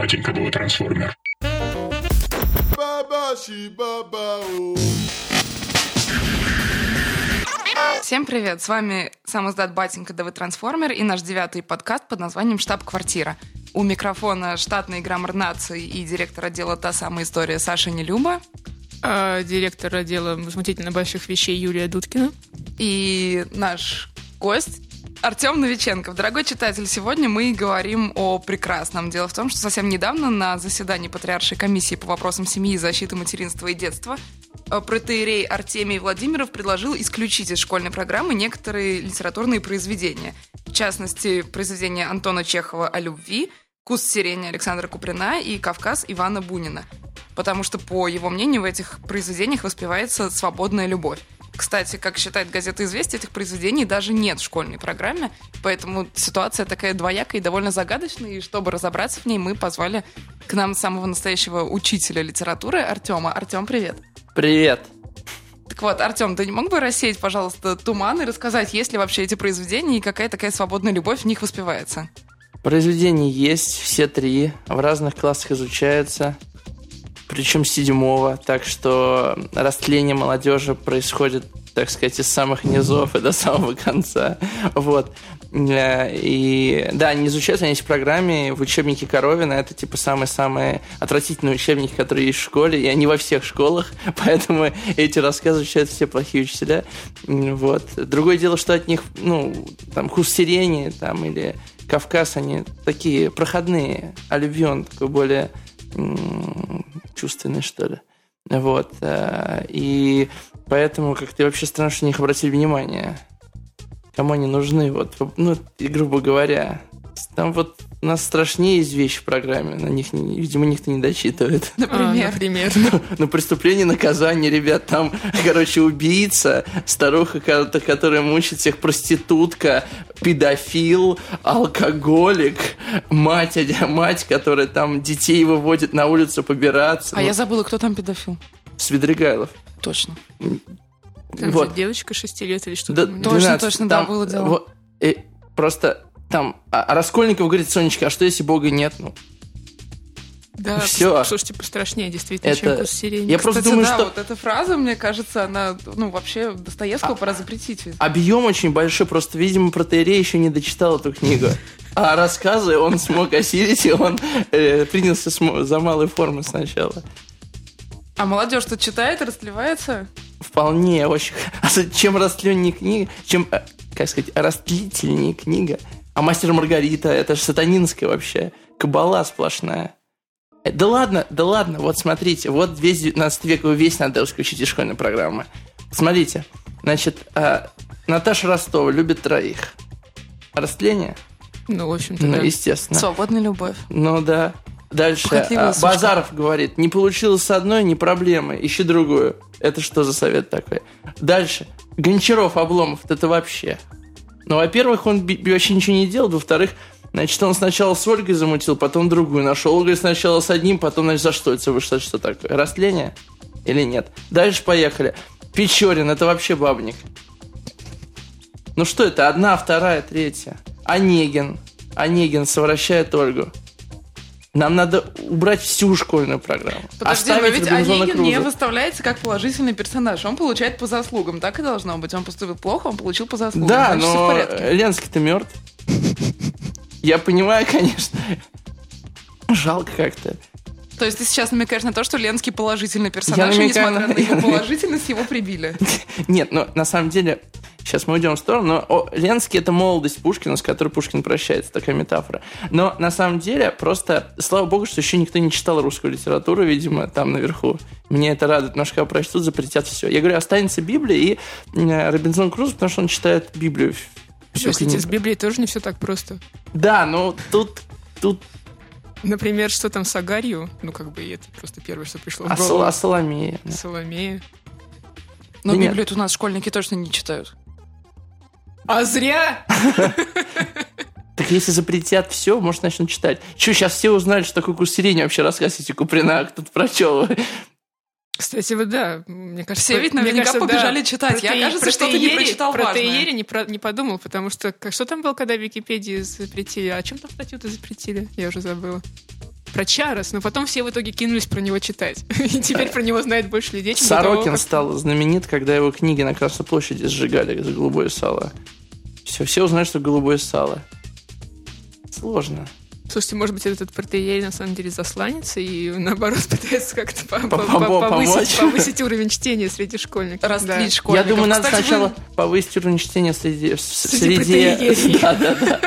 Батенька был трансформер. Всем привет! С вами сам издат Батенька ДВ Трансформер и наш девятый подкаст под названием «Штаб-квартира». У микрофона штатный граммар нации и директор отдела «Та самая история» Саша Нелюба. А, директор отдела возмутительно больших вещей Юлия Дудкина. И наш гость Артем Новиченков. Дорогой читатель, сегодня мы говорим о прекрасном. Дело в том, что совсем недавно на заседании Патриаршей комиссии по вопросам семьи, защиты материнства и детства э, протеерей Артемий Владимиров предложил исключить из школьной программы некоторые литературные произведения. В частности, произведения Антона Чехова о любви, «Куст сирени» Александра Куприна и «Кавказ» Ивана Бунина. Потому что, по его мнению, в этих произведениях воспевается свободная любовь. Кстати, как считает газета «Известия», этих произведений даже нет в школьной программе, поэтому ситуация такая двоякая и довольно загадочная, и чтобы разобраться в ней, мы позвали к нам самого настоящего учителя литературы Артема. Артем, привет. Привет. Так вот, Артем, ты не мог бы рассеять, пожалуйста, туман и рассказать, есть ли вообще эти произведения и какая такая свободная любовь в них воспевается? Произведения есть, все три, в разных классах изучаются причем седьмого, так что растление молодежи происходит, так сказать, из самых низов и до самого конца. Вот. Э, и да, они изучаются, они есть в программе, в учебнике Коровина, это типа самые-самые отвратительные учебники, которые есть в школе, и они во всех школах, поэтому эти рассказы изучают все плохие учителя. Вот. Другое дело, что от них, ну, там, курс там, или Кавказ, они такие проходные, а любви он такой более чувственный, что ли. Вот. Э, и поэтому как-то вообще странно, что на них обратили внимание. Кому они нужны, вот, ну, грубо говоря. Там вот у нас страшнее есть вещи в программе, на них, видимо, никто не дочитывает. Например? А, например. Ну, ну, преступление, наказание, ребят, там, короче, убийца, старуха, которая мучит всех, проститутка, педофил, алкоголик, мать, мать, которая там детей выводит на улицу побираться. А ну, я забыла, кто там педофил. Свидригайлов. Точно. Там вот. девочка 6 лет или что-то. Да, точно, точно, да, было дело. Вот, и просто там, а, а Раскольников говорит, Сонечка, а что если Бога нет? Ну, да, все. слушайте, пострашнее действительно, это... чем кус сирени. Я Кстати, просто думаю, да, что... вот эта фраза, мне кажется, она, ну, вообще Достоевского а... пора запретить. Объем очень большой, просто, видимо, протеерей еще не дочитал эту книгу. А рассказы он смог осилить, и он э, принялся за малые формы сначала. А молодежь тут читает, растлевается? Вполне, очень. А чем растленнее книга, чем, как сказать, растлительнее книга, а мастер Маргарита, это же сатанинская вообще. Кабала сплошная. Э, да ладно, да ладно, вот смотрите, вот весь 19 век, весь надо исключить из школьной программы. Смотрите, значит, э, Наташа Ростова любит троих. Растление? Ну, в общем-то, Ну, да. естественно. Свободная любовь. Ну, да. Дальше. А, Базаров говорит, не получилось с одной, не проблемы, ищи другую. Это что за совет такой? Дальше. Гончаров, Обломов, это вообще. Ну, во-первых, он вообще ничего не делал, во-вторых, Значит, он сначала с Ольгой замутил, потом другую нашел. Ольга сначала с одним, потом, значит, за что это вышло? Что такое? Растление? Или нет? Дальше поехали. Печорин, это вообще бабник. Ну что это? Одна, вторая, третья. Онегин. Онегин совращает Ольгу. Нам надо убрать всю школьную программу. Подожди, но ведь Онегин не выставляется как положительный персонаж. Он получает по заслугам. Так и должно быть. Он поступил плохо, он получил по заслугам. Да, Значит, но Ленский-то мертв. Я понимаю, конечно. Жалко как-то. То есть ты сейчас намекаешь на то, что Ленский положительный персонаж, и несмотря на... на его положительность, его прибили. Нет, но на самом деле Сейчас мы уйдем в сторону, но о, Ленский это молодость Пушкина, с которой Пушкин прощается, такая метафора. Но на самом деле просто, слава богу, что еще никто не читал русскую литературу, видимо, там наверху. Меня это радует, потому что когда прочтут, запретят все. Я говорю, останется Библия и э, Робинзон Круз, потому что он читает Библию. Простите, с Библией тоже не все так просто. Да, но тут, тут Например, что там с Агарью? Ну, как бы, это просто первое, что пришло в а голову. А Соломея. Соломея. Но да Библию у нас школьники точно не читают. А зря! Так если запретят все, может, начнут читать. Че, сейчас все узнали, что такое курс сирени вообще рассказываете Куприна, кто-то прочел. Кстати, вот да, мне кажется... Все ведь наверняка кажется, побежали да, читать. Я, кажется, что ты не прочитал Про важное. Тейери не, про, не подумал, потому что... Как, что там было, когда Википедии запретили? А чем там статью-то запретили? Я уже забыла. Про Чарос, но потом все в итоге кинулись про него читать. И теперь про него знает больше людей, чем Сорокин того, как... стал знаменит, когда его книги на Красной площади сжигали за голубое сало. Все, все узнают, что голубое сало. Сложно. Слушайте, может быть, этот протеерей на самом деле засланится и, наоборот, пытается как-то повысить, повысить уровень чтения среди школьников. Растлить да. школьников. Я думаю, надо Кстати, сначала вы... повысить уровень чтения среди... Среди, среди... Да, да, да.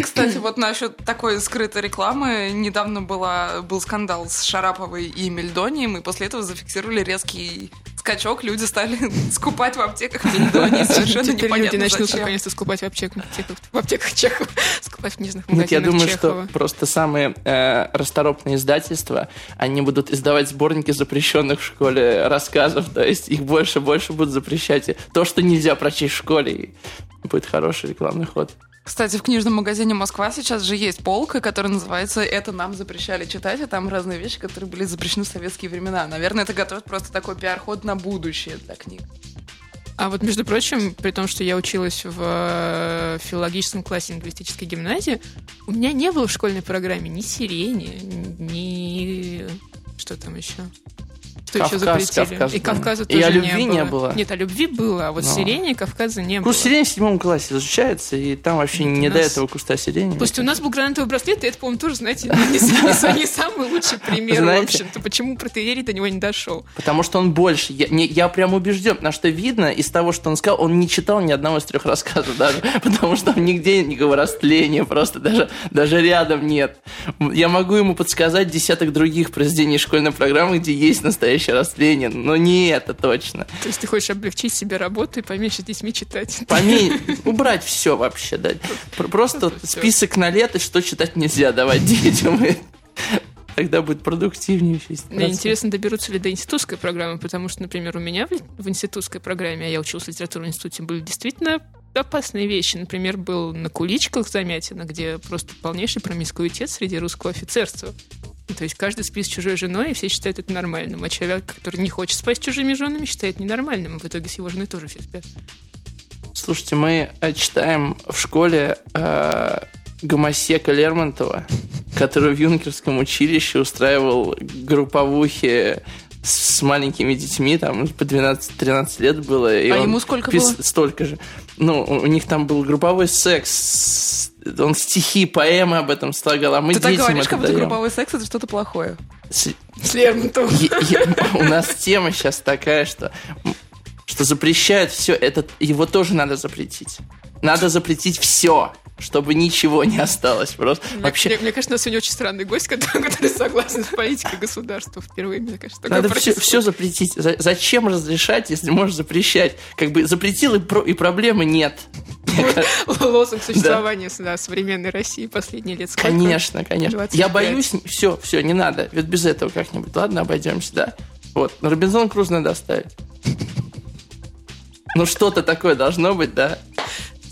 Кстати, вот насчет такой скрытой рекламы. Недавно была, был скандал с Шараповой и Мельдонием, и после этого зафиксировали резкий скачок. Люди стали скупать в аптеках Мельдонии. Совершенно Теперь непонятно люди начнут наконец-то скупать в аптеках, в аптеках Чехова, скупать в книжных магазинах Нет, я думаю, Чехова. что просто самые э, расторопные издательства, они будут издавать сборники запрещенных в школе рассказов, то есть их больше и больше будут запрещать. И то, что нельзя прочесть в школе, будет хороший рекламный ход. Кстати, в книжном магазине Москва сейчас же есть полка, которая называется «Это нам запрещали читать», и там разные вещи, которые были запрещены в советские времена. Наверное, это готовит просто такой пиар-ход на будущее для книг. А вот, между прочим, при том, что я училась в э, филологическом классе лингвистической гимназии, у меня не было в школьной программе ни сирени, ни... Что там еще? Что Кавказ, еще запретили? Кавказ, и Кавказа тоже и о любви не было. не было. Нет, о любви было, а вот Но. сирени Кавказа не Куст было. сирени в седьмом классе изучается, и там вообще вот не нас... до этого куста сирени. Пусть у нас был гранатовый браслет, и это, по-моему, тоже, знаете, не, самый лучший пример, в общем-то. Почему протеерий до него не дошел? Потому что он больше. Я, прям убежден, на что видно из того, что он сказал, он не читал ни одного из трех рассказов даже, потому что там нигде никакого растления, просто даже, даже рядом нет. Я могу ему подсказать десяток других произведений школьной программы, где есть настоящее растление, но не это точно. То есть ты хочешь облегчить себе работу и поменьше детьми читать? Поменьше, убрать все вообще, да. Просто список на лето, что читать нельзя давать детям. Тогда будет продуктивнее Мне интересно, доберутся ли до институтской программы, потому что, например, у меня в, в институтской программе, а я училась в литературном институте, были действительно опасные вещи. Например, был на куличках замятина, где просто полнейший промискуитет среди русского офицерства. То есть каждый спит с чужой женой, и все считают это нормальным. А человек, который не хочет спать с чужими женами, считает ненормальным. В итоге с его женой тоже все спят. Слушайте, мы э, читаем в школе э, Гомосека Лермонтова, который в юнкерском училище устраивал групповухи с маленькими детьми, там по 12-13 лет было. И а ему сколько пис... было? Столько же. Ну, у них там был групповой секс. Он стихи, поэмы об этом слагал, а мы Ты детям так говоришь, это как будто групповой секс это что-то плохое. С, с Лермонтовым. У нас тема сейчас такая, что что запрещают все, это его тоже надо запретить. Надо запретить все чтобы ничего не осталось. Просто мне, вообще... мне, мне кажется, у нас сегодня очень странный гость, который, который согласен с политикой государства впервые. Мне кажется, Надо все, все запретить. За, зачем разрешать, если можешь запрещать? Как бы запретил, и, про, и проблемы нет. Лозунг существования да. современной России последние лет сколько? Конечно, конечно. 25. Я боюсь, все, все, не надо. Ведь без этого как-нибудь. Ладно, обойдемся, да. Вот, Робинзон Круз надо оставить. Ну, что-то такое должно быть, да?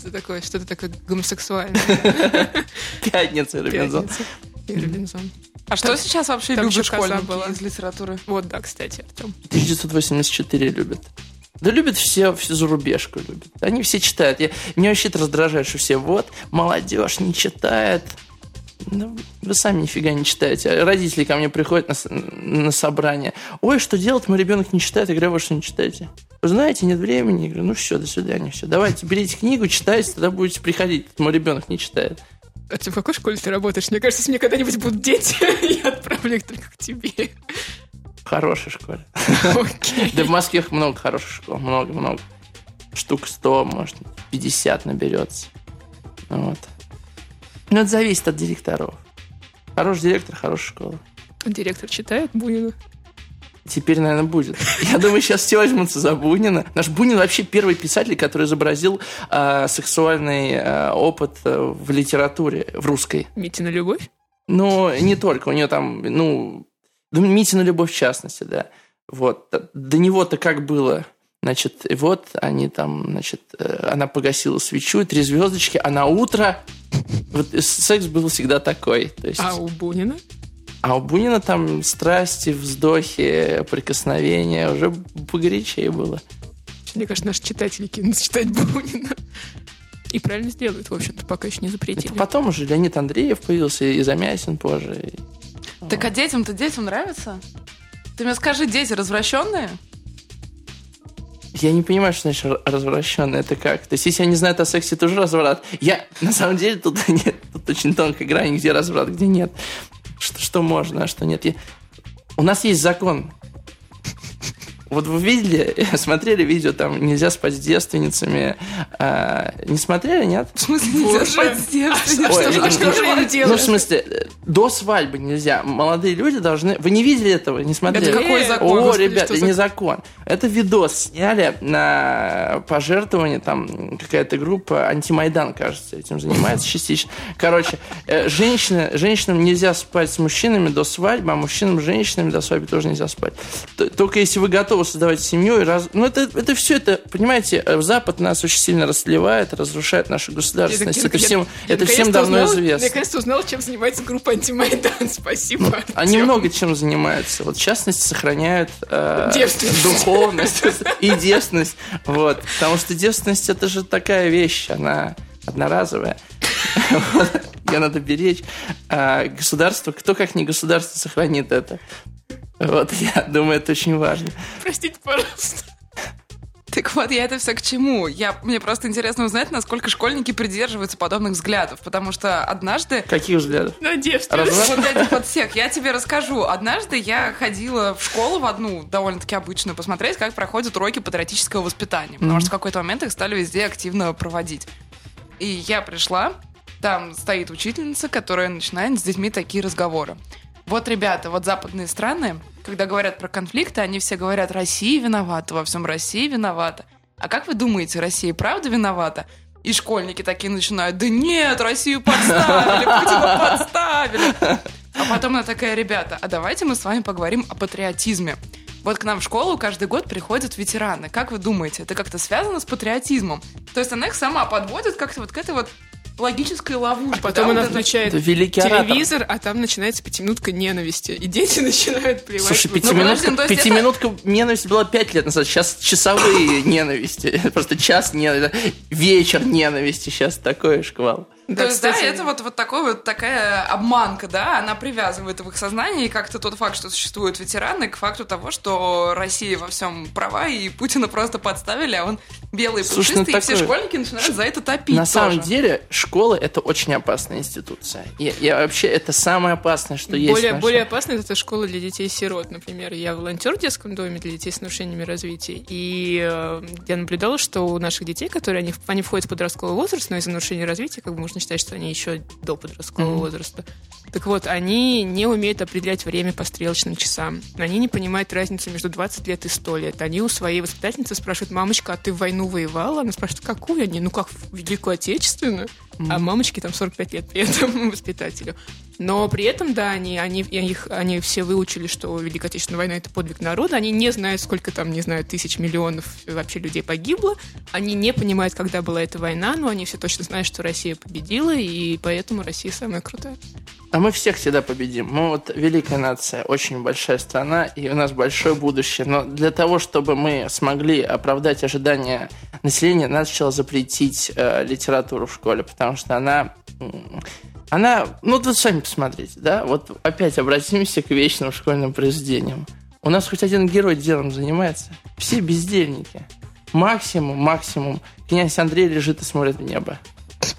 Что такое, что-то такое гомосексуальное. Пятница, Робинзон. Робинзон. А что сейчас вообще любят школьники из литературы? Вот, да, кстати, Артем. 1984 любят. Да любят все, всю зарубежку любят. Они все читают. Я, меня вообще это раздражает, что все вот, молодежь не читает. Ну, вы сами нифига не читаете. Родители ко мне приходят на, на собрание. Ой, что делать? Мой ребенок не читает. Я говорю, вы что не читаете? Вы знаете, нет времени. Я говорю, ну все, до свидания, все. Давайте, берите книгу, читайте, тогда будете приходить. Мой ребенок не читает. А ты в какой школе ты работаешь? Мне кажется, если мне когда-нибудь будут дети, я отправлю их только к тебе. В хорошей школе. Okay. Да в Москве много хороших школ. Много-много. Штук 100, может, 50 наберется. Вот. Но это зависит от директоров. Хороший директор, хорошая школа. Директор читает Бунина? Теперь, наверное, будет. Я думаю, сейчас все возьмутся за Бунина. Наш Бунин вообще первый писатель, который изобразил э, сексуальный э, опыт э, в литературе, в русской. Митина любовь? Ну, не только. У нее там, ну, Митина любовь в частности, да. Вот. До него-то как было? Значит, и вот они там, значит, э, она погасила свечу, три звездочки, а на утро вот секс был всегда такой. То есть... А у Бунина? А у Бунина там страсти, вздохи, прикосновения уже погорячее было. Мне кажется, наши читатели кинутся читать Бунина. И правильно сделают, в общем-то, пока еще не запретили. Это потом уже Леонид Андреев появился, и Замясин позже. и- Так а детям-то детям нравится? Ты мне скажи, дети развращенные? Я не понимаю, что значит р- развращенно. Это как? То есть, если они знают о сексе, тоже разврат. Я, на самом деле, тут нет, тут очень тонкая грань, где разврат, где нет. Что, что можно, а что нет. Я- У нас есть закон. Вот вы видели, смотрели видео, там нельзя спать с девственницами. А, не смотрели, нет? В смысле, нельзя Боже. спать с девственницей? Ой, что же- ну, а что ну, же они Ну, делают? в смысле, до свадьбы нельзя. Молодые люди должны... Вы не видели этого? Не смотрели? Это какой закон? О, Господи, ребят, это за- не закон. Это видос сняли на пожертвование, там какая-то группа, антимайдан, кажется, этим занимается частично. Короче, э, женщины, женщинам нельзя спать с мужчинами до свадьбы, а мужчинам с женщинами до свадьбы тоже нельзя спать. Только если вы готовы создавать семью и раз... Ну, это, это все, это, понимаете, э, Запад нас очень сильно расливает, разрушает нашу государственность. Я- Это я- всем, я это всем давно узнала- известно. Наконец-то узнала, чем занимается группа «Антимайдан». Спасибо, Они Артём. много чем занимаются. Вот, в частности, сохраняют э, духовность и девственность. Вот. Потому что девственность это же такая вещь, она одноразовая. Ее надо беречь. А государство, кто как не государство сохранит это? Вот, я думаю, это очень важно. Простите, пожалуйста. Так вот, я это все к чему? Я, мне просто интересно узнать, насколько школьники придерживаются подобных взглядов, потому что однажды Каких взглядов? На девственность. Разврат? Вот этих вот всех. Я тебе расскажу. Однажды я ходила в школу в одну, довольно-таки обычную, посмотреть, как проходят уроки патриотического воспитания. Потому что в какой-то момент их стали везде активно проводить. И я пришла, там стоит учительница, которая начинает с детьми такие разговоры. Вот, ребята, вот западные страны, когда говорят про конфликты, они все говорят, Россия виновата, во всем Россия виновата. А как вы думаете, Россия правда виновата? И школьники такие начинают, да нет, Россию подставили, Путина подставили. А потом она такая, ребята, а давайте мы с вами поговорим о патриотизме. Вот к нам в школу каждый год приходят ветераны. Как вы думаете, это как-то связано с патриотизмом? То есть она их сама подводит как-то вот к этой вот логической ловушке. А потом да, она вот это- включает Это телевизор, а там начинается пятиминутка ненависти. И дети начинают плевать. Слушай, в- пятиминутка, ну, то есть пятиминутка ненависти была пять лет назад. Сейчас часовые ненависти. Просто час ненависти. Вечер ненависти. Сейчас такой шквал. То есть, да, это вот, вот такой вот такая обманка, да, она привязывает в их сознании как-то тот факт, что существуют ветераны, к факту того, что Россия во всем права, и Путина просто подставили, а он белый, Слушай, ну пушистый, и все школьники начинают за это топить На тоже. самом деле, школа это очень опасная институция. И, я вообще, это самое опасное, что есть. в более, более опасно это школа для детей-сирот. Например, я волонтер в детском доме для детей с нарушениями развития. И э, я наблюдала, что у наших детей, которые они, они входят в подростковый возраст, но из-за нарушения развития, как бы можно считать, что они еще до подросткового Мгм. возраста. Так вот, они не умеют определять время по стрелочным часам. Они не понимают разницу между 20 лет и 100 лет. Они у своей воспитательницы спрашивают, мамочка, а ты в войну воевала? Она спрашивает, какую? Они, ну как, в Великую Отечественную? А мамочке там 45 лет при этом воспитателю. Но при этом, да, они, они, их, они все выучили, что Великая Отечественная война — это подвиг народа. Они не знают, сколько там, не знаю, тысяч, миллионов вообще людей погибло. Они не понимают, когда была эта война, но они все точно знают, что Россия победила, и поэтому Россия самая крутая. А мы всех всегда победим. Мы вот великая нация, очень большая страна, и у нас большое будущее. Но для того, чтобы мы смогли оправдать ожидания населения, надо сначала запретить э, литературу в школе, потому что она... Она, ну, тут сами посмотрите, да? Вот опять обратимся к вечным школьным произведениям. У нас хоть один герой делом занимается. Все бездельники. Максимум, максимум. Князь Андрей лежит и смотрит в небо.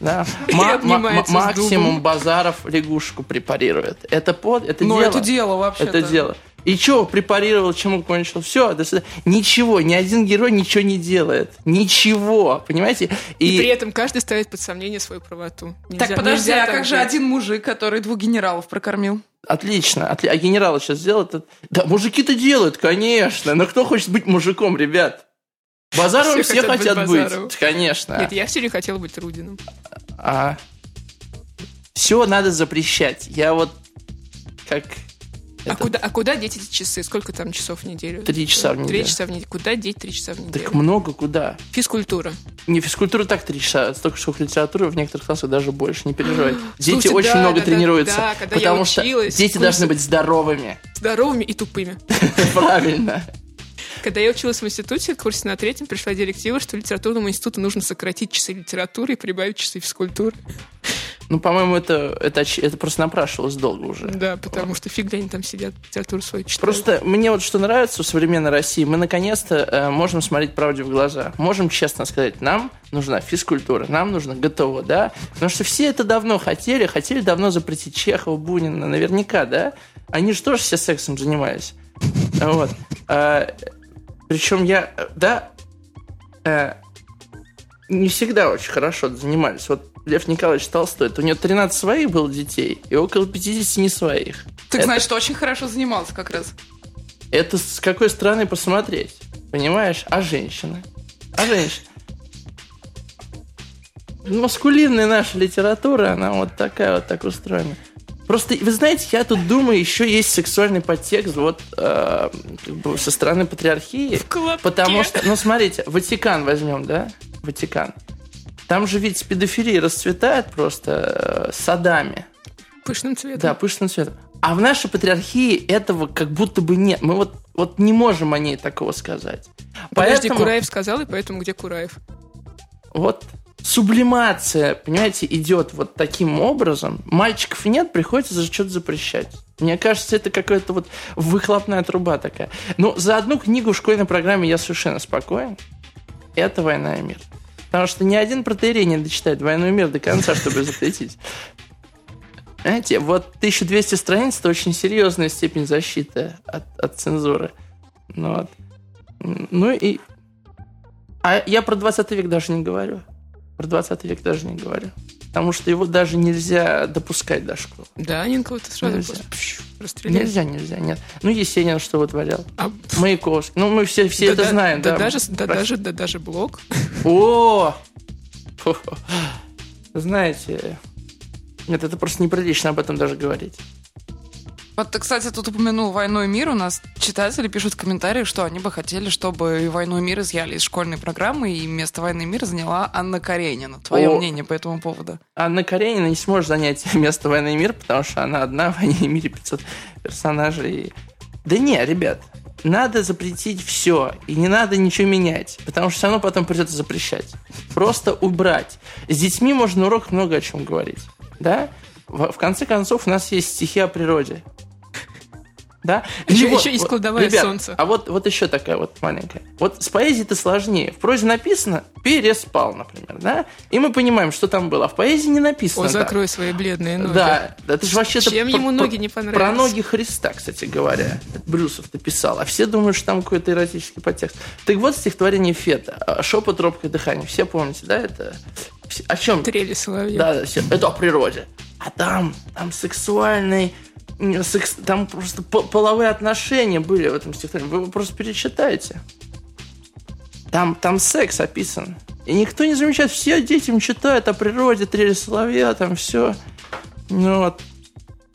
Да. И максимум. Базаров лягушку препарирует. Это под, это Но дело. это дело вообще Это дело. И что, препарировал, чему кончил? Все, до свидания. Ничего, ни один герой ничего не делает. Ничего, понимаете? И, при этом каждый ставит под сомнение свою правоту. Нельзя- Так, подожди, нельзя а как же один мужик, который двух генералов прокормил? Отлично. отли- А генералы сейчас сделают? Да, мужики-то делают, конечно. Но кто хочет быть мужиком, ребят? Базаровым Все все, хотят быть хотят быть. Базаровым. Конечно. Нет, я все время хотела быть Рудиным. А все надо запрещать. Я вот как А Это- куда, а куда деть эти часы? Сколько там часов в неделю? Три часа в Три неделю. часа в неделю. Куда деть три часа в неделю? так много куда. Физкультура. Не физкультура так три часа, столько сколько литературы в некоторых классах даже больше. Не переживай. Дети Слушайте, очень да, много да, да, тренируются, да, когда я потому что училась, дети курсы- должны быть здоровыми. Здоровыми и тупыми. Правильно. Когда я училась в институте, в курсе на третьем пришла директива, что литературному институту нужно сократить часы литературы и прибавить часы физкультуры. Ну, по-моему, это, это, это просто напрашивалось долго уже. Да, потому что фиг ли они там сидят, литературу свою читают. Просто мне вот что нравится в современной России, мы наконец-то э, можем смотреть правде в глаза. Можем честно сказать, нам нужна физкультура, нам нужно ГТО, да? Потому что все это давно хотели, хотели давно запретить Чехова, Бунина, наверняка, да? Они же тоже все сексом занимались. Вот. Причем я, да, а, не всегда очень хорошо занимались. Вот Лев Николаевич Толстой, то у него 13 своих было детей и около 50 не своих. Так это, значит, очень хорошо занимался как раз. Это с какой стороны посмотреть, понимаешь? А женщины? А женщины? Маскулинная наша литература, она вот такая вот так устроена. Просто, вы знаете, я тут думаю, еще есть сексуальный подтекст вот э, как бы со стороны патриархии. Потому что, ну смотрите, Ватикан возьмем, да? Ватикан. Там же ведь педофилия расцветает просто э, садами. Пышным цветом. Да, пышным цветом. А в нашей патриархии этого как будто бы нет. Мы вот, вот не можем о ней такого сказать. Подожди, поэтому... Кураев сказал, и поэтому где Кураев? Вот сублимация, понимаете, идет вот таким образом. Мальчиков нет, приходится за что-то запрещать. Мне кажется, это какая-то вот выхлопная труба такая. Но за одну книгу в школьной программе я совершенно спокоен. Это «Война и мир». Потому что ни один протеерей не дочитает «Войну и мир» до конца, чтобы запретить. Знаете, вот 1200 страниц – это очень серьезная степень защиты от, от цензуры. Ну, вот. ну и... А я про 20 век даже не говорю. Про 20 век даже не говорю. Потому что его даже нельзя допускать до школы. Да, Нинкова-то сразу нельзя. Расстреляли. Нельзя, нельзя, нет. Ну, Есенин что вытворял. А... Маяковский. Ну, мы все, все да, это да, знаем. Да, да, даже, да, даже, да даже блок. О! Знаете, нет, это просто неприлично об этом даже говорить. Вот ты, кстати, тут упомянул «Войну и мир». У нас читатели пишут в комментариях, что они бы хотели, чтобы «Войну и мир» изъяли из школьной программы, и место «Войны и мира» заняла Анна Каренина. Твое О, мнение по этому поводу? Анна Каренина не сможет занять место «Войны и мир», потому что она одна в «Войне и мире» 500 персонажей. Да не, ребят, надо запретить все, и не надо ничего менять, потому что все равно потом придется запрещать. Просто убрать. С детьми можно урок много о чем говорить. Да? В конце концов, у нас есть стихи о природе. Да? Еще, вот, еще есть кладовое ребят, солнце. А вот, вот еще такая вот маленькая. Вот с поэзией это сложнее. В прозе написано «переспал», например, да? И мы понимаем, что там было. А в поэзии не написано. О, закрой так. свои бледные ноги. Да, да ты же вообще Чем ему про, ноги не понравились? Про ноги Христа, кстати говоря. Брюсов-то писал. А все думают, что там какой-то эротический подтекст. Так вот стихотворение Фета. «А, «Шепот, робкое дыхание». Все помните, да? Это о чем? Трели соловьев. Да, это о природе. А там, там сексуальный секс, там просто половые отношения были в этом стихотворении. Вы его просто перечитайте. Там, там секс описан. И никто не замечает, все детям читают о природе, трели соловья, там все. Ну вот.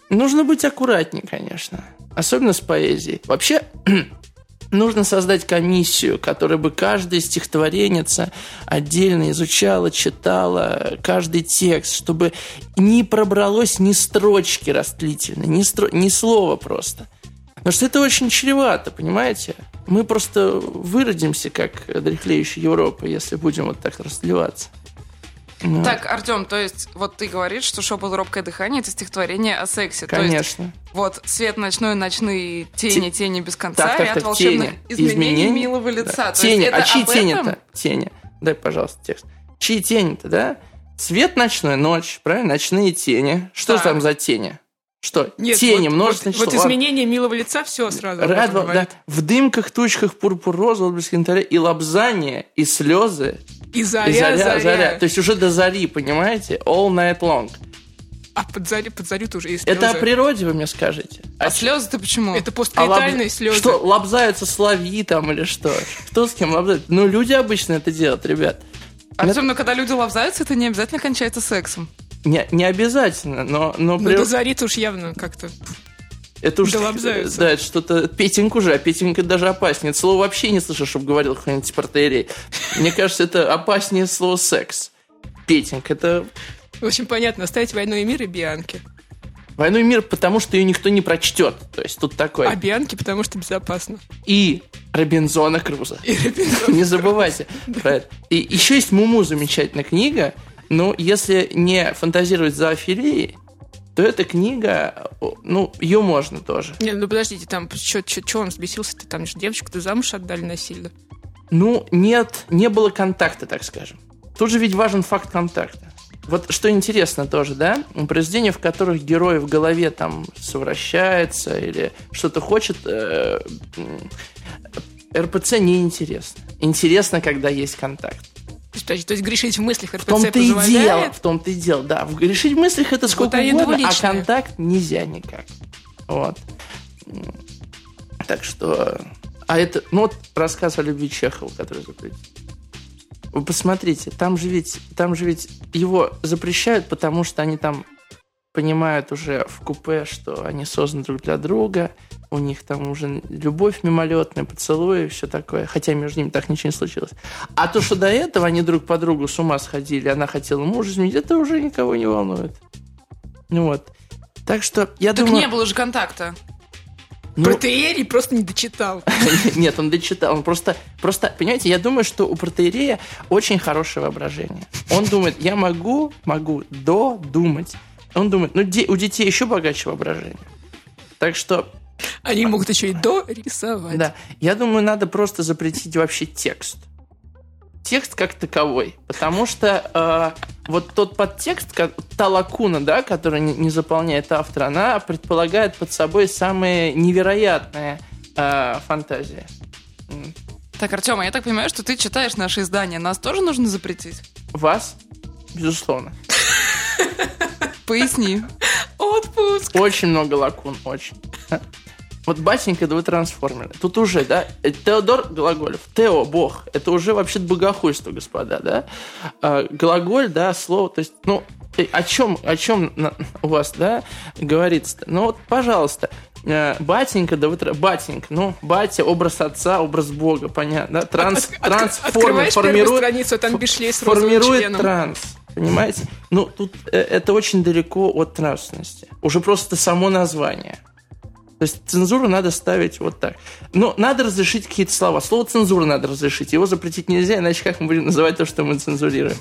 Нужно быть аккуратнее, конечно. Особенно с поэзией. Вообще, нужно создать комиссию, которая бы каждая стихотворенница отдельно изучала, читала каждый текст, чтобы не пробралось ни строчки растлительной, ни, стро... ни слова просто. Потому что это очень чревато, понимаете? Мы просто выродимся, как дряхлеющая Европа, если будем вот так расливаться. Ну. Так, Артем, то есть вот ты говоришь, что «Шепот робкое дыхание» — это стихотворение о сексе. Конечно. есть, вот «Свет ночной, ночные тени, Т... тени без конца» так, так, ряд волшебных тени. изменений, изменений милого лица. Да. То тени. а чьи тени-то? Тени. Дай, пожалуйста, текст. Чьи тени-то, да? Свет ночной, ночь, правильно? Ночные тени. Что так. там за тени? Что? Нет, тени, вот, множественное вот, число. Вот изменение милого лица, все сразу. Рад, да, в дымках, тучках, пурпур роза, отблеск янтаря, и лобзание, и слезы, и заря, и заря, заря, заря. То есть уже до зари, понимаете? All night long. А под, зарю, под зарю тоже есть слезы. Это о природе вы мне скажете. А, а слезы-то почему? Это посткаитальные а лоб... слезы. Что, лобзаются слови там или что? Кто с кем лобзает? Ну, люди обычно это делают, ребят. Особенно, это... когда люди лобзаются, это не обязательно кончается сексом. Не, не обязательно, но... но ну, при... до зари уж явно как-то... Это уж, да, это что-то Петеньку же, а Петенька даже опаснее. Это слово вообще не слышу, чтобы говорил какой-нибудь протеерей. Мне кажется, это опаснее слово секс. Петенька, это... Общем, понятно, оставить войну и мир и Бианки. «Войну и мир», потому что ее никто не прочтет. То есть тут такой... А Бианки, потому что безопасно. И Робинзона Круза. И Робинзона Не забывайте про это. И еще есть «Муму» замечательная книга. Но если не фантазировать за афилией, то эта книга, ну, ее можно тоже. Не, ну подождите, там, что он взбесился-то? Там же девочку-то замуж отдали насильно. Ну, нет, не было контакта, так скажем. Тут же ведь важен факт контакта. Вот что интересно тоже, да, произведения, в которых герой в голове там совращается или что-то хочет, э, РПЦ не интересно. Интересно, когда есть контакт. То есть, то есть грешить в мыслях РПЦ В том-то и дело, в том-то и дело, да. Грешить в мыслях это сколько вот угодно, а контакт нельзя никак. Вот. Так что... А это... Ну вот рассказ о любви Чехова, который запретил. Вы посмотрите, там же ведь, там же ведь его запрещают, потому что они там понимают уже в купе, что они созданы друг для друга, у них там уже любовь мимолетная, поцелуи и все такое, хотя между ними так ничего не случилось. А то, что до этого они друг по другу с ума сходили, она хотела мужа изменить, это уже никого не волнует. Ну вот. Так что я так думаю... не было же контакта. Ну, Протеерий просто не дочитал. Нет, он дочитал. Он просто, просто, понимаете, я думаю, что у протеерея очень хорошее воображение. Он думает, я могу, могу додумать. Он думает, ну, де, у детей еще богаче воображение. Так что... Они могут еще и дорисовать. Да. Я думаю, надо просто запретить вообще текст текст как таковой, потому что э, вот тот подтекст, как, та лакуна, да, которая не, не заполняет автор, она предполагает под собой самые невероятные э, фантазии. Так, Артем, я так понимаю, что ты читаешь наши издания. Нас тоже нужно запретить? Вас? Безусловно. Поясни. Отпуск. Очень много лакун, очень. Вот батенька, да вы трансформеры. Тут уже, да, Теодор Глаголев. Тео, бог. Это уже вообще богохульство, господа, да. А, глаголь, да, слово, то есть, ну, э, о чем, о чем у вас, да, говорится-то? Ну вот, пожалуйста, э, батенька, да вы батенька, ну, батя, образ отца, образ бога, понятно, да? Транс, от, трансформер формирует, страницу, там формирует транс, понимаете? Ну, тут э, это очень далеко от нравственности. Уже просто само название. То есть цензуру надо ставить вот так. Но надо разрешить какие-то слова. Слово цензура надо разрешить. Его запретить нельзя, иначе как мы будем называть то, что мы цензурируем?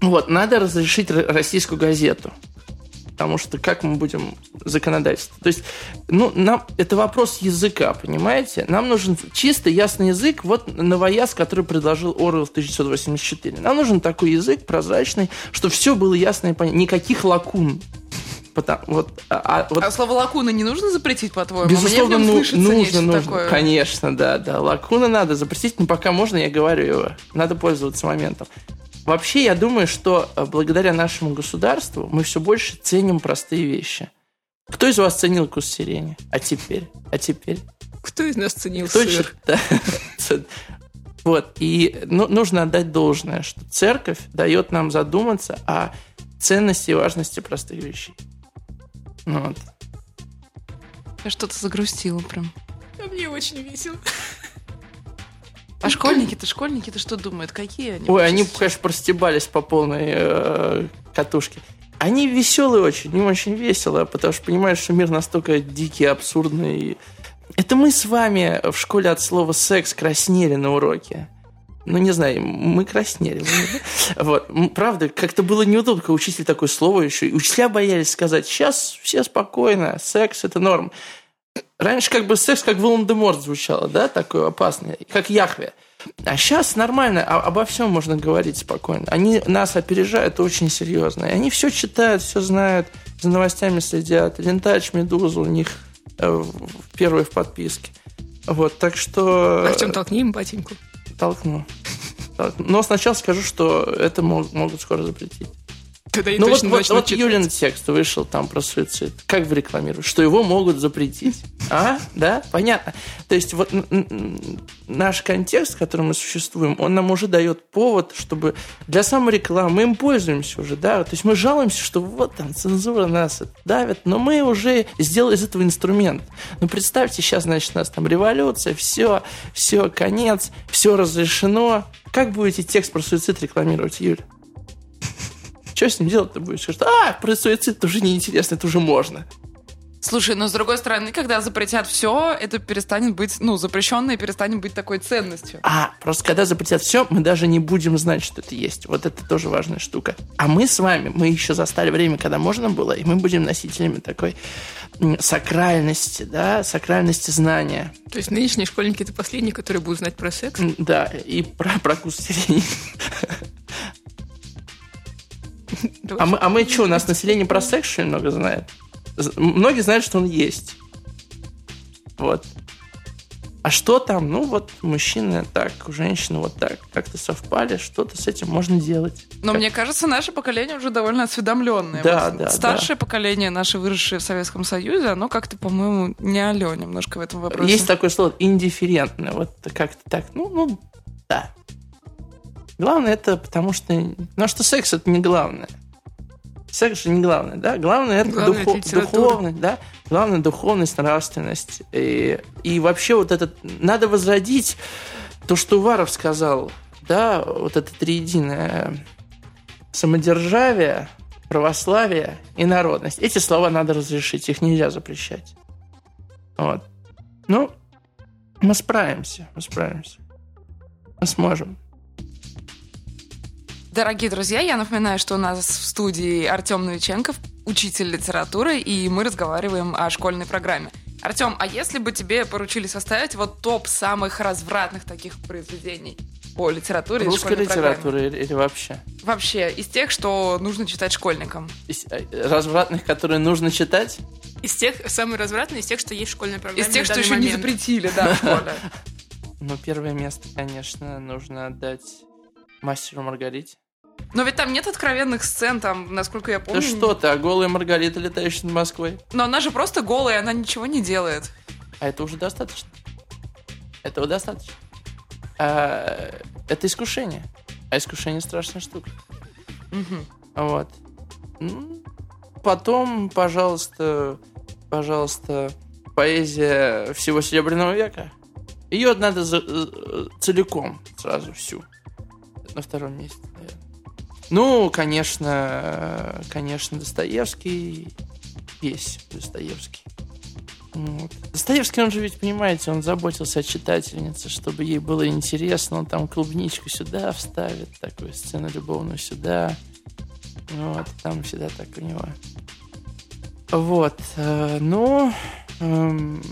Вот, надо разрешить российскую газету. Потому что как мы будем законодательство? То есть, ну, нам это вопрос языка, понимаете? Нам нужен чисто ясный язык, вот новояз, который предложил Орвелл в 1984. Нам нужен такой язык прозрачный, чтобы все было ясно и понятно. Никаких лакун. Потому, вот, а, а, вот... а слово лакуна не нужно запретить, по-твоему? Безусловно, Мне в нем ну, нужно, нужно. Такое. Конечно, да, да. Лакуна надо запретить, но пока можно, я говорю его. Надо пользоваться моментом. Вообще, я думаю, что э, благодаря нашему государству мы все больше ценим простые вещи. Кто из вас ценил кус сирени? А теперь? А теперь? Кто из нас ценил Кто сыр? Вот, и ну, нужно отдать должное, что церковь дает нам задуматься о ценности и важности простых вещей. Ну вот. Я что-то загрустила прям. А мне очень весело. А школьники-то, школьники-то что думают? Какие они? Ой, они, конечно, простебались по полной э, катушке. Они веселые очень, им очень весело, потому что понимаешь, что мир настолько дикий, абсурдный. Это мы с вами в школе от слова секс краснели на уроке ну, не знаю, мы краснели. Вот. Правда, как-то было неудобно, когда учитель такое слово еще. И учителя боялись сказать, сейчас все спокойно, секс – это норм. Раньше как бы секс как Волан-де-Морт звучало, да, такое опасное, как Яхве. А сейчас нормально, а, обо всем можно говорить спокойно. Они нас опережают очень серьезно. И они все читают, все знают, за новостями следят. Лентач, Медуза у них э, первые в подписке. Вот, так что... А в чем толкни им батеньку? толкну. Но сначала скажу, что это могут скоро запретить. Тогда ну вот, вот, вот Юлин текст вышел там про суицид. Как вы рекламируете? Что его могут запретить. А? Да? Понятно. То есть вот наш контекст, в котором мы существуем, он нам уже дает повод, чтобы для саморекламы мы им пользуемся уже, да. То есть мы жалуемся, что вот там цензура нас давит, но мы уже сделали из этого инструмент. Ну представьте, сейчас, значит, у нас там революция, все, все, конец, все разрешено. Как будете текст про суицид рекламировать, Юль? Что с ним делать-то будешь? Скажет, а, про суицид это уже неинтересно, это уже можно. Слушай, но с другой стороны, когда запретят все, это перестанет быть, ну, запрещенное перестанет быть такой ценностью. А, просто когда запретят все, мы даже не будем знать, что это есть. Вот это тоже важная штука. А мы с вами, мы еще застали время, когда можно было, и мы будем носителями такой сакральности, да, сакральности знания. То есть нынешние школьники это последние, которые будут знать про секс? Да, и про, про кус сирени. А мы, а мы что, у нас население про секс что много знает? Многие знают, что он есть. Вот. А что там? Ну, вот мужчины так, женщины вот так, как-то совпали, что-то с этим можно делать. Но как... мне кажется, наше поколение уже довольно осведомленное. Да, вот да. Старшее да. поколение, наше выросшее в Советском Союзе, оно как-то, по-моему, не алё немножко в этом вопросе. Есть такое слово индифферентное. Вот как-то так. Ну, ну, да. Главное это потому что... Ну, что секс это не главное. Секс же не главное, да? Главное это, Главное, духо- это духовность, да? Главное духовность, нравственность. И, и вообще вот этот... Надо возродить то, что Уваров сказал, да, вот это триединое самодержавие, православие и народность. Эти слова надо разрешить, их нельзя запрещать. Вот. Ну, мы справимся, мы справимся. Мы сможем. Дорогие друзья, я напоминаю, что у нас в студии Артем Новиченков, учитель литературы, и мы разговариваем о школьной программе. Артем, а если бы тебе поручили составить вот топ самых развратных таких произведений по литературе? Русской литературы или, или вообще? Вообще, из тех, что нужно читать школьникам. Из э, развратных, которые нужно читать? Из тех, самые развратные, из тех, что есть в школьной программе Из тех, что еще не момент. запретили, да, в школе. Ну, первое место, конечно, нужно отдать мастеру Маргарите. Но ведь там нет откровенных сцен, там, насколько я помню. Да что ты, а голая Маргарита, летающая над Москвой? Но она же просто голая, она ничего не делает. А это уже достаточно. Этого достаточно. А, это искушение. А искушение страшная штука. Мгм. Вот. Потом, пожалуйста, пожалуйста, поэзия всего Серебряного века. Ее надо за- э, целиком сразу всю. На втором месте, наверное. Ну, конечно, э, конечно, Достоевский. Весь Достоевский. Вот. Достоевский, он же ведь, понимаете, он заботился о читательнице, чтобы ей было интересно. Он там клубничку сюда вставит, такую сцену любовную сюда. Вот, там всегда так у него. Вот, э, ну, эм,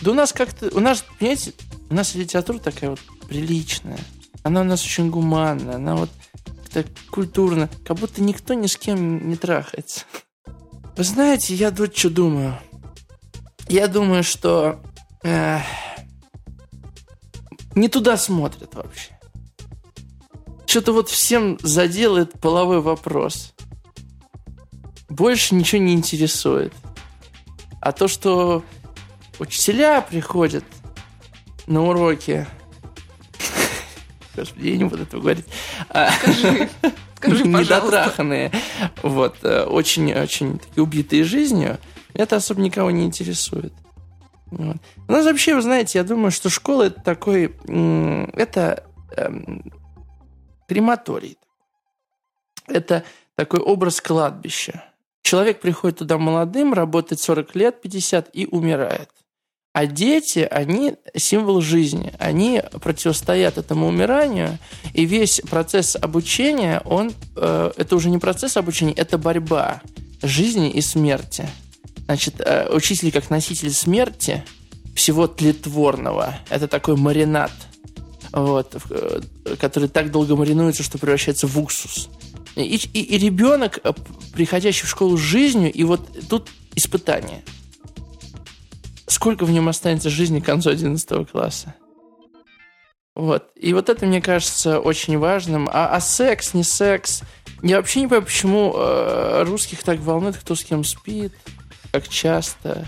да у нас как-то, у нас, понимаете, у нас литература такая вот приличная. Она у нас очень гуманная, она вот так культурно, как будто никто ни с кем не трахается. Вы знаете, я вот что думаю. Я думаю, что э, не туда смотрят вообще. Что-то вот всем заделает половой вопрос. Больше ничего не интересует. А то, что учителя приходят на уроки... Господи, я не буду этого говорить. А, Скажи, недотраханные, вот, очень-очень такие убитые жизнью, это особо никого не интересует. Вот. У нас вообще, вы знаете, я думаю, что школа это такой, это эм, крематорий. Это такой образ кладбища. Человек приходит туда молодым, работает 40 лет, 50 и умирает. А дети, они символ жизни. Они противостоят этому умиранию, и весь процесс обучения, он, э, это уже не процесс обучения, это борьба жизни и смерти. Значит, э, учитель как носитель смерти, всего тлетворного, это такой маринад, вот, э, который так долго маринуется, что превращается в уксус. И, и- и ребенок, э, приходящий в школу с жизнью, и вот тут испытание. Сколько в нем останется жизни к концу 11 класса? Вот. И вот это, мне кажется, очень важным. А, а секс, не секс. Я вообще не понимаю, почему э, русских так волнует, кто с кем спит, как часто.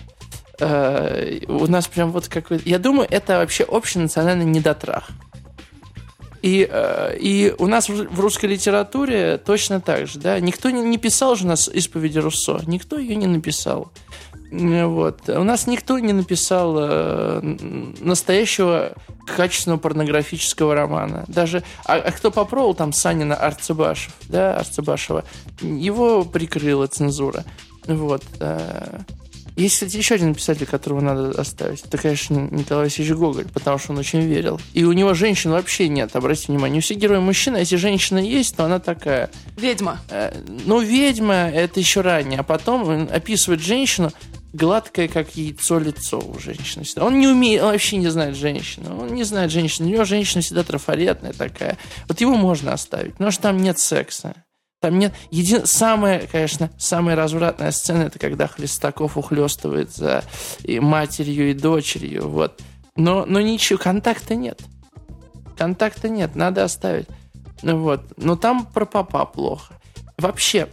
Э, у нас прям вот какой Я думаю, это вообще общенациональный недотрах. И, э, и у нас в русской литературе точно так же, да. Никто не, не писал же у нас исповеди Руссо. Никто ее не написал. Вот. У нас никто не написал э, настоящего качественного порнографического романа. Даже, а, а кто попробовал, там Санина Арцебашев, да, Арцебашева, его прикрыла цензура. Вот. Э, есть, кстати, еще один писатель, которого надо оставить. Это, конечно, Николай Васильевич Гоголь, потому что он очень верил. И у него женщин вообще нет, обратите внимание. У всех героев мужчина, если женщина есть, то она такая... Ведьма. Э, ну, ведьма, это еще ранее. А потом он описывает женщину, гладкое, как яйцо лицо у женщины. Он не умеет, он вообще не знает женщину. Он не знает женщину. У него женщина всегда трафаретная такая. Вот его можно оставить, потому что там нет секса. Там нет... Един... Самая, конечно, самая развратная сцена, это когда Хлестаков ухлестывает за и матерью и дочерью. Вот. Но, но ничего, контакта нет. Контакта нет, надо оставить. Ну вот. Но там про папа плохо. Вообще,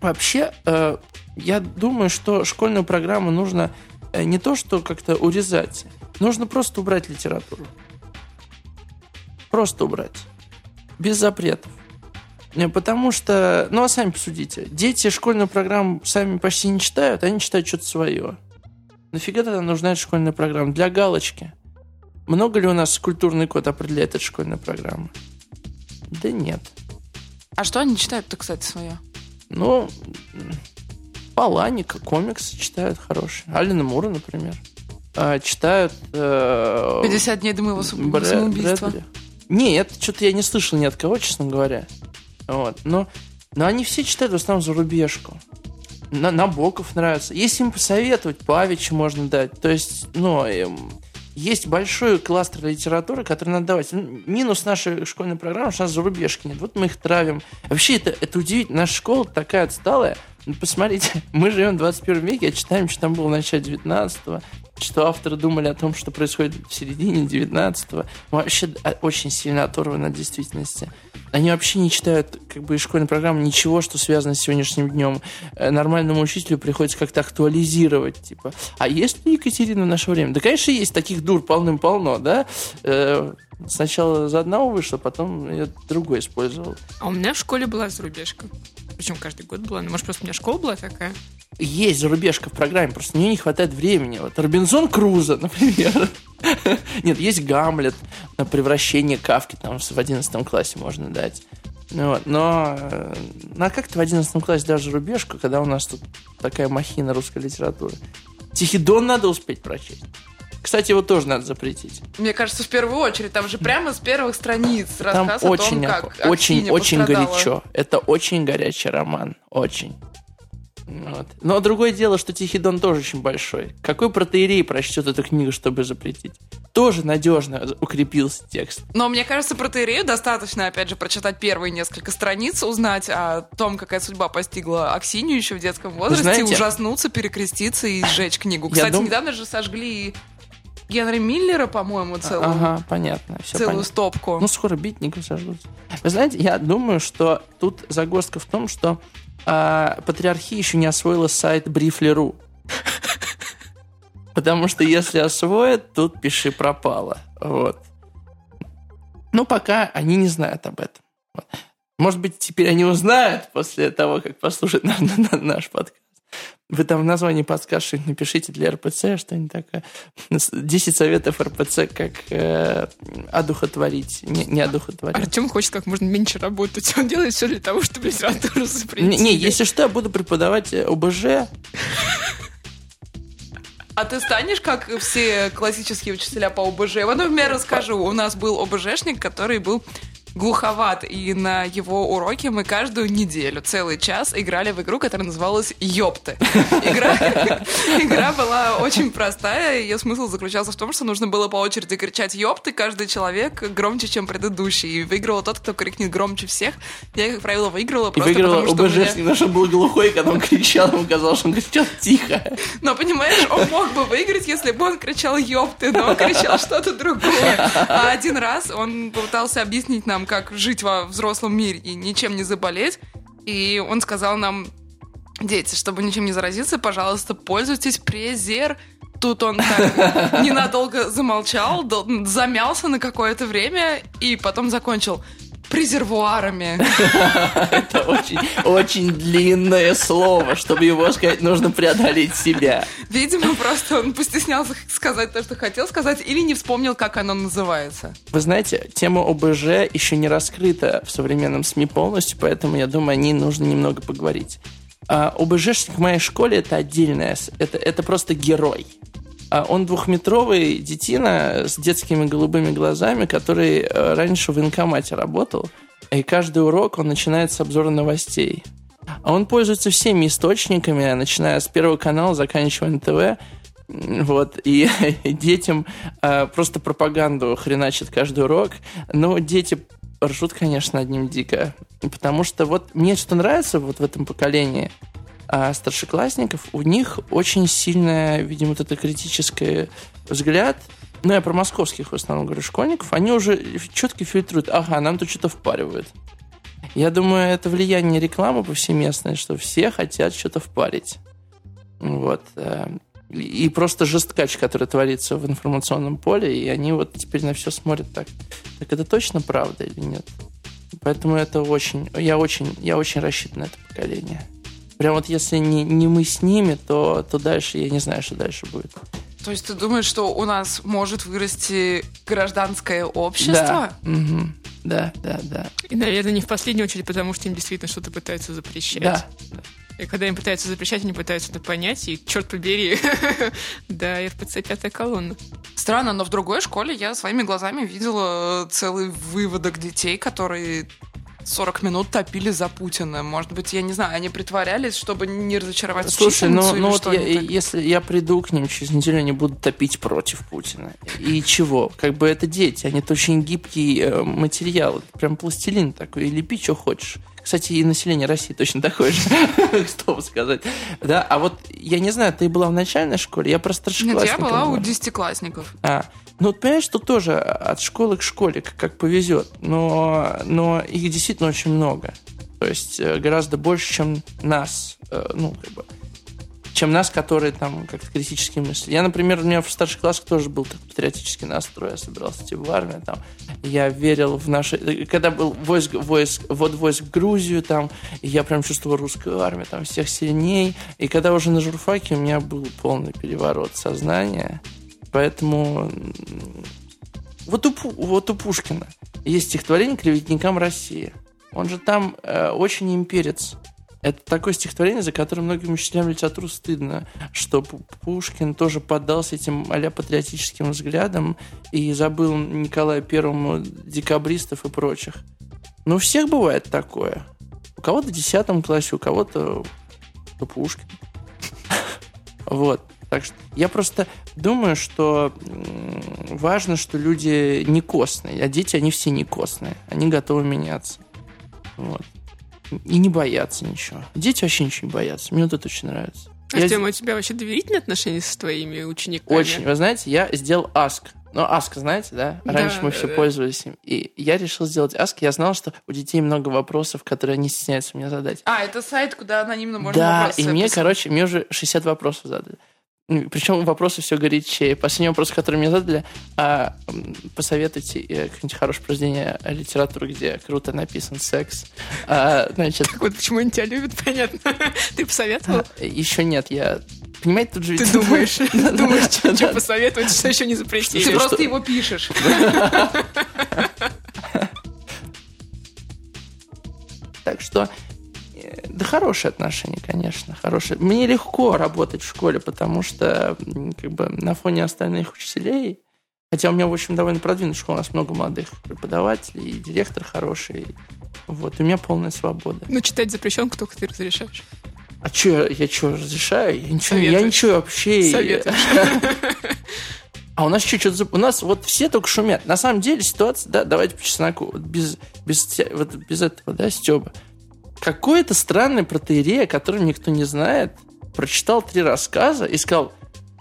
вообще, э, я думаю, что школьную программу нужно э, не то, что как-то урезать, нужно просто убрать литературу. Просто убрать. Без запретов. Э, потому что, ну а сами посудите, дети школьную программу сами почти не читают, они читают что-то свое. Нафига тогда нужна эта школьная программа? Для галочки. Много ли у нас культурный код определяет эта школьная программа? Да нет. А что они читают-то, кстати, свое? Ну, Паланика, комиксы читают хорошие. Алина Мура, например. А, читают... Э, 50 дней до моего самоубийства. Нет, что-то я не слышал ни от кого, честно говоря. Вот. Но, но они все читают в основном зарубежку. На, Набоков нравится. Если им посоветовать, Павича можно дать. То есть, ну, эм, есть большой кластер литературы, который надо давать. Минус нашей школьной программы, что у нас зарубежки нет. Вот мы их травим. Вообще, это, это удивительно. Наша школа такая отсталая. Ну, посмотрите, мы живем в 21 веке, а читаем, что там было в начале 19-го, что авторы думали о том, что происходит в середине 19-го. Вообще а, очень сильно оторваны от действительности. Они вообще не читают как бы из школьной программы ничего, что связано с сегодняшним днем. Э, нормальному учителю приходится как-то актуализировать, типа, а есть ли Екатерина в наше время? Да, конечно, есть таких дур полным-полно, да? Э, сначала за одного вышло, потом я другой использовал. А у меня в школе была зарубежка. Причем каждый год была. Ну, может, просто у меня школа была такая? Есть зарубежка в программе, просто мне не хватает времени. Вот Робинзон Крузо, например. Нет, есть Гамлет, на превращение Кавки там в 11 классе можно дать. Ну вот. Но, э, ну, а как-то в 11 классе даже рубежку, когда у нас тут такая махина русской литературы. Тихий Дон надо успеть прочесть. Кстати, его тоже надо запретить. Мне кажется, в первую очередь, там же прямо с первых страниц там рассказ очень, о том, как очень, очень горячо. Это очень горячий роман, очень. Вот. Но другое дело, что Тихий Дон тоже очень большой. Какой протеерей прочтет эту книгу, чтобы запретить? Тоже надежно укрепился текст. Но мне кажется, протеерею достаточно, опять же, прочитать первые несколько страниц, узнать о том, какая судьба постигла Аксинию еще в детском возрасте, Знаете, ужаснуться, перекреститься и сжечь книгу. Кстати, дум... недавно же сожгли Генри Миллера, по-моему, целую. Ага, понятно. Все целую понятно. стопку. Ну, скоро битников сожгут. Вы знаете, я думаю, что тут загвоздка в том, что а, патриархия еще не освоила сайт Briefly.ru. Потому что если освоят, тут пиши пропало. Вот. Ну, пока они не знают об этом. Может быть, теперь они узнают после того, как послушают наш, наш подкаст. Вы там в названии подскажете, напишите для РПЦ что-нибудь такое. 10 советов РПЦ, как э, одухотворить, не, не одухотворить. Артем хочет как можно меньше работать. Он делает все для того, чтобы литературу запретить. Не, не, если что, я буду преподавать э, ОБЖ. А ты станешь, как все классические учителя по ОБЖ? Вот, например, расскажу. У нас был ОБЖшник, который был глуховат, и на его уроке мы каждую неделю, целый час играли в игру, которая называлась «Ёпты». Игра, игра была очень простая, ее смысл заключался в том, что нужно было по очереди кричать «Ёпты», каждый человек громче, чем предыдущий, и выиграл тот, кто крикнет громче всех. Я, как правило, выиграла просто и выиграла потому, что ОБЖ, меня... что был глухой, когда он кричал, ему казалось, что он кричал тихо. Но, понимаешь, он мог бы выиграть, если бы он кричал «Ёпты», но он кричал что-то другое. А один раз он попытался объяснить нам, как жить во взрослом мире и ничем не заболеть. И он сказал нам, дети, чтобы ничем не заразиться, пожалуйста, пользуйтесь презер. Тут он так ненадолго замолчал, замялся на какое-то время и потом закончил. Презервуарами. Это очень, очень длинное слово. Чтобы его сказать, нужно преодолеть себя. Видимо, просто он постеснялся сказать то, что хотел сказать, или не вспомнил, как оно называется. Вы знаете, тема ОБЖ еще не раскрыта в современном СМИ полностью, поэтому, я думаю, о ней нужно немного поговорить. А, ОБЖшник в моей школе это отдельная, это, это просто герой. А он двухметровый детина с детскими голубыми глазами, который э, раньше в военкомате работал, и каждый урок он начинает с обзора новостей. А он пользуется всеми источниками, начиная с Первого канала, заканчивая НТВ, вот, и детям э, просто пропаганду хреначит каждый урок. Но дети ржут, конечно, одним дико. Потому что вот мне что нравится вот в этом поколении – а старшеклассников, у них очень сильная, видимо, вот это критический взгляд, ну, я про московских в основном говорю школьников, они уже четко фильтруют, ага, нам тут что-то впаривают. Я думаю, это влияние рекламы повсеместное, что все хотят что-то впарить. Вот. Э, и просто жесткач, который творится в информационном поле, и они вот теперь на все смотрят так. Так это точно правда или нет? Поэтому это очень... Я очень, я очень рассчитан на это поколение. Прям вот если не, не мы с ними, то, то дальше я не знаю, что дальше будет. То есть ты думаешь, что у нас может вырасти гражданское общество? Да. Угу. Да, да, да. И, наверное, не в последнюю очередь, потому что им действительно что-то пытаются запрещать. Да. И когда им пытаются запрещать, они пытаются это понять, и, черт побери, да, РПЦ пятая колонна. Странно, но в другой школе я своими глазами видела целый выводок детей, которые 40 минут топили за Путина. Может быть, я не знаю, они притворялись, чтобы не разочаровать Слушай, ну, ну вот я, если я приду к ним через неделю, они будут топить против Путина. И чего? Как бы это дети, они это очень гибкий э, материал. Прям пластилин такой, лепи, что хочешь. Кстати, и население России точно такое же, что сказать. Да, а вот я не знаю, ты была в начальной школе, я про старшеклассников. Нет, я была у десятиклассников. А, ну, вот понимаешь, что тоже от школы к школе, как, как повезет. Но, но их действительно очень много. То есть э, гораздо больше, чем нас. Э, ну, как бы, чем нас, которые там как-то критически мысли. Я, например, у меня в старших классах тоже был так патриотический настрой, я собирался идти в армию, там, я верил в наши... Когда был войск, войск, вот войск в Грузию, там, я прям чувствовал русскую армию, там, всех сильней, и когда уже на журфаке у меня был полный переворот сознания, Поэтому вот у, вот у Пушкина есть стихотворение «Клеветникам России». Он же там э, очень имперец. Это такое стихотворение, за которое многим учителям литературы стыдно, что Пушкин тоже поддался этим а патриотическим взглядам и забыл Николая Первому декабристов и прочих. Но у всех бывает такое. У кого-то в 10 классе, у кого-то Пушкин. Вот. Так что я просто думаю, что важно, что люди не костные, а дети, они все не костные. Они готовы меняться. Вот. И не боятся ничего. Дети вообще ничего не боятся. Мне вот это очень нравится. Артем, я... у тебя вообще доверительные отношения с твоими учениками? Очень. Вы знаете, я сделал аск. Ну, Аск, знаете, да? Раньше да, мы все да. пользовались им. И я решил сделать Аск. Я знал, что у детей много вопросов, которые они стесняются мне задать. А, это сайт, куда анонимно можно Да, и мне, писать. короче, мне уже 60 вопросов задали. Причем вопросы все горячее. Последний вопрос, который мне задали, а, посоветуйте э, какое-нибудь хорошее произведение литературы, где круто написан секс. А, значит... Вот почему они тебя любят, понятно. Ты посоветовал? А, еще нет, я Понимаете, тут же... Ты думаешь, думаешь, что посоветовать, что еще не запретили. Ты просто его пишешь. Так что да хорошие отношения, конечно, хорошие. Мне легко работать в школе, потому что как бы на фоне остальных учителей, хотя у меня, в общем, довольно продвинутая школа, у нас много молодых преподавателей, и директор хороший, вот, у меня полная свобода. Ну, читать запрещен, только ты разрешаешь. А что, я что, разрешаю? Я ничего, я ничего вообще... Советуешь. А у нас что у нас вот все только шумят. На самом деле ситуация, да, давайте по чесноку, вот без, без, вот без этого, да, Стеба какой-то странный протеерей, о котором никто не знает, прочитал три рассказа и сказал,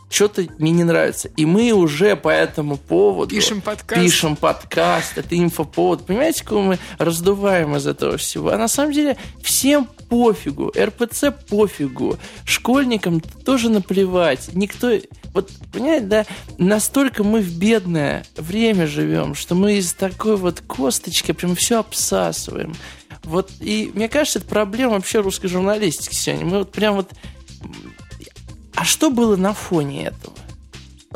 что-то мне не нравится. И мы уже по этому поводу пишем подкаст. Пишем подкаст, это инфоповод. Понимаете, кого мы раздуваем из этого всего? А на самом деле всем пофигу, РПЦ пофигу, школьникам тоже наплевать. Никто... Вот, понимаете, да, настолько мы в бедное время живем, что мы из такой вот косточки прям все обсасываем. Вот, и мне кажется, это проблема вообще русской журналистики сегодня. Мы вот прям вот... А что было на фоне этого?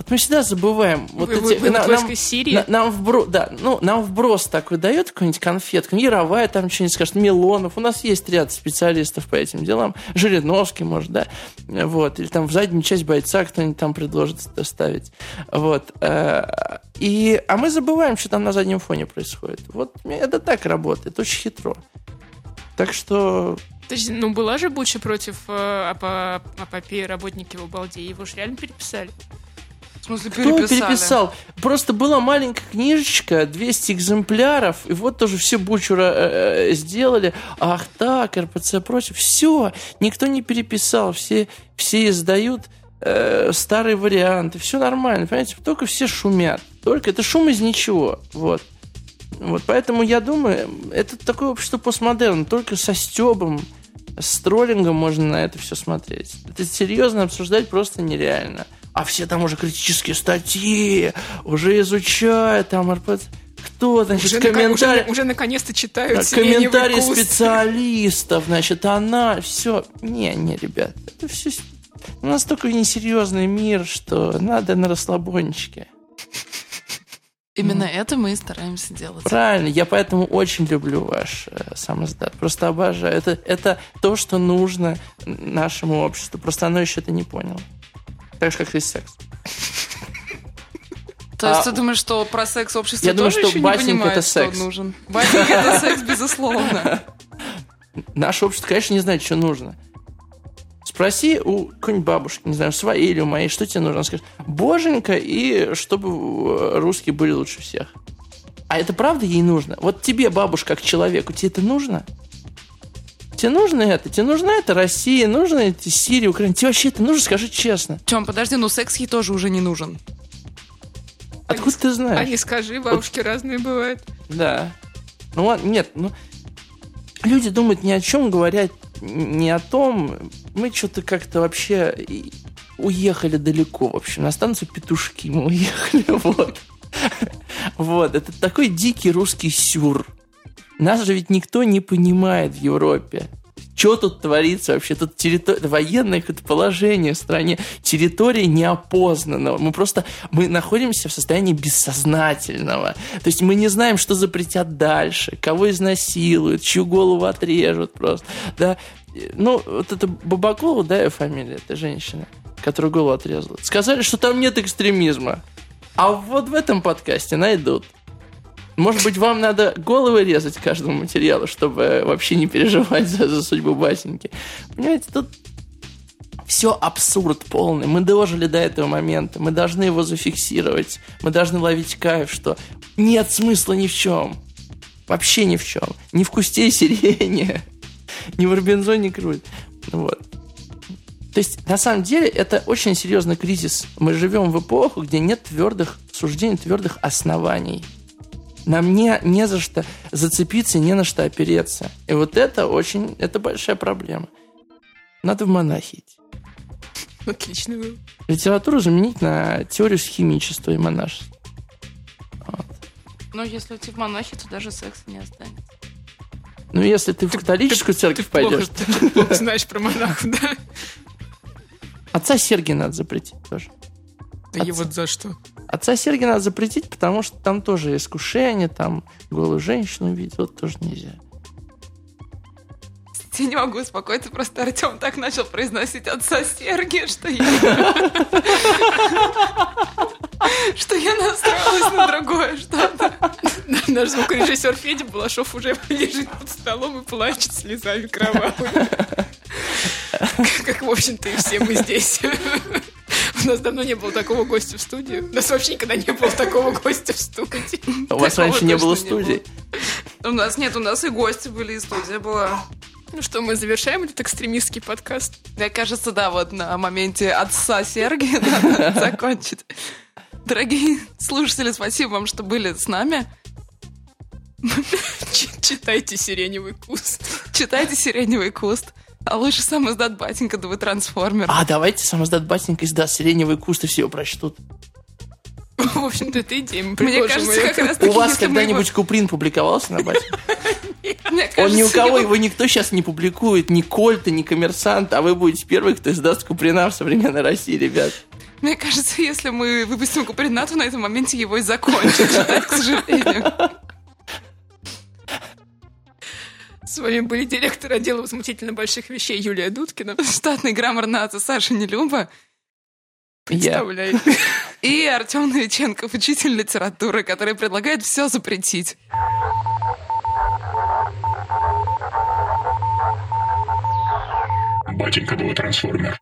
Вот мы всегда забываем. Вот Вы- эти, вы- на нам, Сирии? на- нам вброс, да, ну, нам вброс такой дает какую-нибудь конфетку, Яровая там что-нибудь скажет, Милонов. У нас есть ряд специалистов по этим делам. Жириновский, может, да. Вот. Или там в заднюю часть бойца кто-нибудь там предложит ставить. Вот. Э, И, а мы забываем, что там на заднем фоне происходит. Вот это так работает, очень хитро. Так что То есть, ну, была же Буча против э, апопеи работники в Обалде, его же реально переписали. В смысле, Кто переписали? переписал? Просто была маленькая книжечка, 200 экземпляров, и вот тоже все Бучура э, э, сделали. Ах так, РПЦ против. Все, никто не переписал, все, все издают э, старые варианты, все нормально, понимаете? Только все шумят. Только это шум из ничего. Вот. Вот, поэтому я думаю, это такое общество постмодерн, только со стебом, с троллингом можно на это все смотреть. Это серьезно обсуждать просто нереально. А все там уже критические статьи, уже изучают там РПЦ. Кто, значит, Уже, комментарий... уже, уже наконец-то читают Да, комментарии куст. специалистов, значит, она, все. Не, не, ребят, это все... У нас такой несерьезный мир, что надо на расслабончике. Именно это мы и стараемся делать. Правильно, я поэтому очень люблю ваш э, сам издат. Просто обожаю. Это, это то, что нужно нашему обществу. Просто оно еще это не поняло. Так же, как и секс. То есть А- ты думаешь, что про секс общество Я думаю, тоже что еще не понимает, это что секс. нужен? Батенька это секс, безусловно. Наше общество, конечно, не знает, что нужно. Спроси у какой-нибудь бабушки, не знаю, своей или у моей, что тебе нужно. Она скажет, боженька, и чтобы э, русские были лучше всех. А это правда ей нужно? Вот тебе, бабушка, как человеку, тебе это нужно? Тебе нужно это? Тебе нужна это Россия? Нужно эти Сирия, Украина? Тебе вообще это нужно? Скажи честно. Тем, подожди, ну секс ей тоже уже не нужен. Откуда ты А знаешь? не скажи, бабушки разные бывают. Да. Ну ладно, нет, ну... Люди думают ни о чем, говорят не о том. Мы что-то как-то вообще уехали далеко, в общем. На станцию Петушки мы уехали, вот. Вот, это такой дикий русский сюр. Нас же ведь никто не понимает в Европе. Что тут творится вообще? Тут территория, военное какое-то положение в стране, территория неопознанного. Мы просто, мы находимся в состоянии бессознательного. То есть мы не знаем, что запретят дальше, кого изнасилуют, чью голову отрежут просто. Да? Ну, вот это Бабакова, да, ее фамилия, эта женщина, которую голову отрезала. Сказали, что там нет экстремизма. А вот в этом подкасте найдут. Может быть, вам надо головы резать каждому материалу, чтобы вообще не переживать за, за судьбу басеньки. Понимаете, тут все абсурд полный. Мы дожили до этого момента. Мы должны его зафиксировать. Мы должны ловить кайф, что нет смысла ни в чем. Вообще ни в чем. Ни в кусте и сирене, ни в Робинзоне круть. Вот. То есть, на самом деле, это очень серьезный кризис. Мы живем в эпоху, где нет твердых суждений, твердых оснований. Нам не, не за что зацепиться, не на что опереться. И вот это очень, это большая проблема. Надо в монахи идти. Отличный вывод. Литературу заменить на теорию схимичества и монашества. Но если уйти в монахи, то даже секса не останется. Ну, если ты в католическую церковь Ты плохо, пойдешь, ты плохо знаешь про монахов, да? отца Сергия надо запретить тоже. Да и вот за что? Отца Сергия надо запретить, потому что там тоже искушение, там голую женщину увидеть, вот тоже нельзя. Я не могу успокоиться, просто Артем так начал произносить отца Сергия, что я... Что я настроилась на другое что-то. Наш звукорежиссер Федя Балашов уже лежит под столом и плачет слезами кровавыми. Как, в общем-то, и все мы здесь. У нас давно не было такого гостя в студии. У нас вообще никогда не было такого гостя в студии. А У вас Такого раньше не было не студии? У нас нет, у нас и гости были, и студия была. Ну что, мы завершаем этот экстремистский подкаст. Мне кажется, да, вот на моменте отца Сергия надо закончить. Дорогие слушатели, спасибо вам, что были с нами. Читайте «Сиреневый куст». Читайте «Сиреневый куст». А лучше сам издат батенька, да вы трансформер. А, давайте сам издат батенька издаст сиреневый куст, и все его прочтут. В общем-то, это идея. Мы Мне кажется, как раз У вас когда-нибудь Куприн публиковался на бате? Он ни у кого, его никто сейчас не публикует, ни Кольта, ни Коммерсант, а вы будете первый, кто издаст Куприна в современной России, ребят. Мне кажется, если мы выпустим Куприна, то на этом моменте его и закончат к сожалению. С вами были директор отдела возмутительно больших вещей Юлия Дудкина. Штатный граммар нации Саша Нелюба. Представляю. и Артем Новиченков, учитель литературы, который предлагает все запретить. Батенька был трансформер.